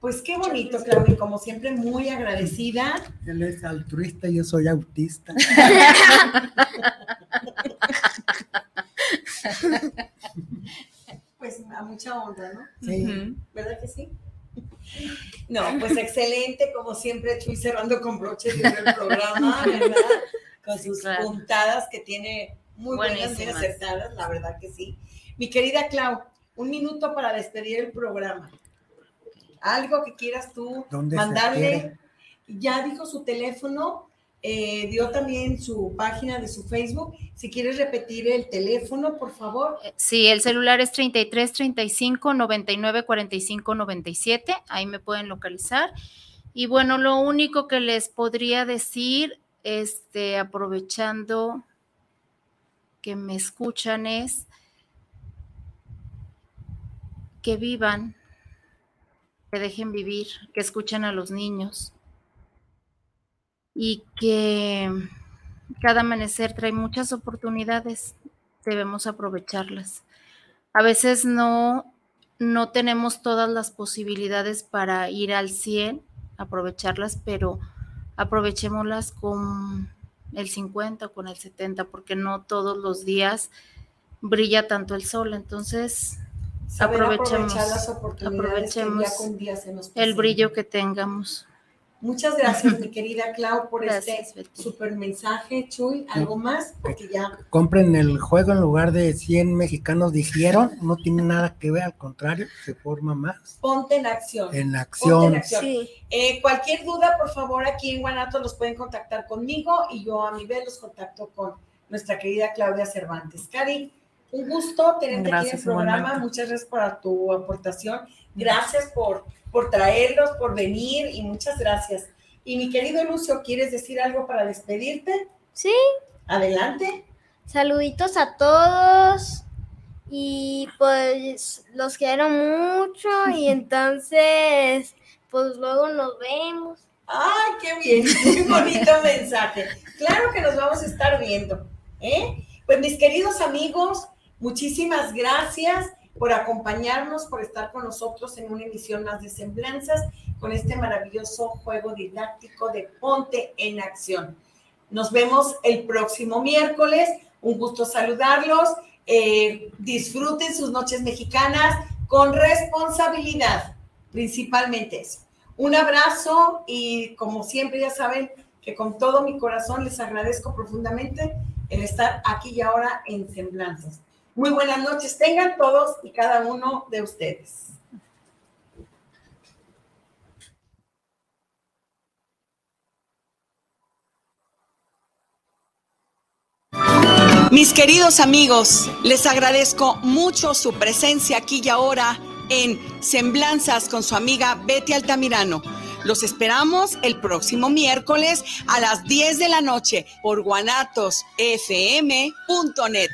Pues qué bonito, Claudia, como siempre muy agradecida. Él es altruista y yo soy autista. pues a mucha honra, ¿no? Sí. ¿Verdad que sí? No, pues excelente, como siempre, Chuy cerrando con broches el programa, ¿verdad? Con sus puntadas que tiene muy buenas, muy acertadas, la verdad que sí. Mi querida Clau, un minuto para despedir el programa. Algo que quieras tú mandarle. Ya dijo su teléfono, eh, dio también su página de su Facebook. Si quieres repetir el teléfono, por favor. Eh, sí, el celular es 33 35 99 45 97. Ahí me pueden localizar. Y bueno, lo único que les podría decir, este, aprovechando que me escuchan, es que vivan, que dejen vivir, que escuchen a los niños y que cada amanecer trae muchas oportunidades, debemos aprovecharlas. A veces no, no tenemos todas las posibilidades para ir al 100, aprovecharlas, pero aprovechémoslas con el 50 o con el 70, porque no todos los días brilla tanto el sol. Entonces, aprovechemos, aprovechemos el brillo que tengamos. Muchas gracias, mi querida Clau, por este super mensaje. Chuy, ¿algo más? Porque ya. Compren el juego en lugar de 100 mexicanos dijeron, no tiene nada que ver, al contrario, se forma más. Ponte en acción. En acción. Eh, cualquier duda, por favor, aquí en Guanato los pueden contactar conmigo y yo a mi vez los contacto con nuestra querida Claudia Cervantes. Cari, un gusto tenerte aquí en el programa. Muchas gracias por tu aportación. Gracias por por traerlos, por venir y muchas gracias. Y mi querido Lucio, ¿quieres decir algo para despedirte? Sí. Adelante. Saluditos a todos y pues los quiero mucho y entonces pues luego nos vemos. ¡Ay, qué bien! Muy bonito mensaje. Claro que nos vamos a estar viendo. ¿eh? Pues mis queridos amigos, muchísimas gracias por acompañarnos, por estar con nosotros en una emisión más de Semblanzas con este maravilloso juego didáctico de Ponte en Acción. Nos vemos el próximo miércoles. Un gusto saludarlos. Eh, disfruten sus noches mexicanas con responsabilidad, principalmente eso. Un abrazo y como siempre ya saben que con todo mi corazón les agradezco profundamente el estar aquí y ahora en Semblanzas. Muy buenas noches tengan todos y cada uno de ustedes. Mis queridos amigos, les agradezco mucho su presencia aquí y ahora en Semblanzas con su amiga Betty Altamirano. Los esperamos el próximo miércoles a las 10 de la noche por guanatosfm.net.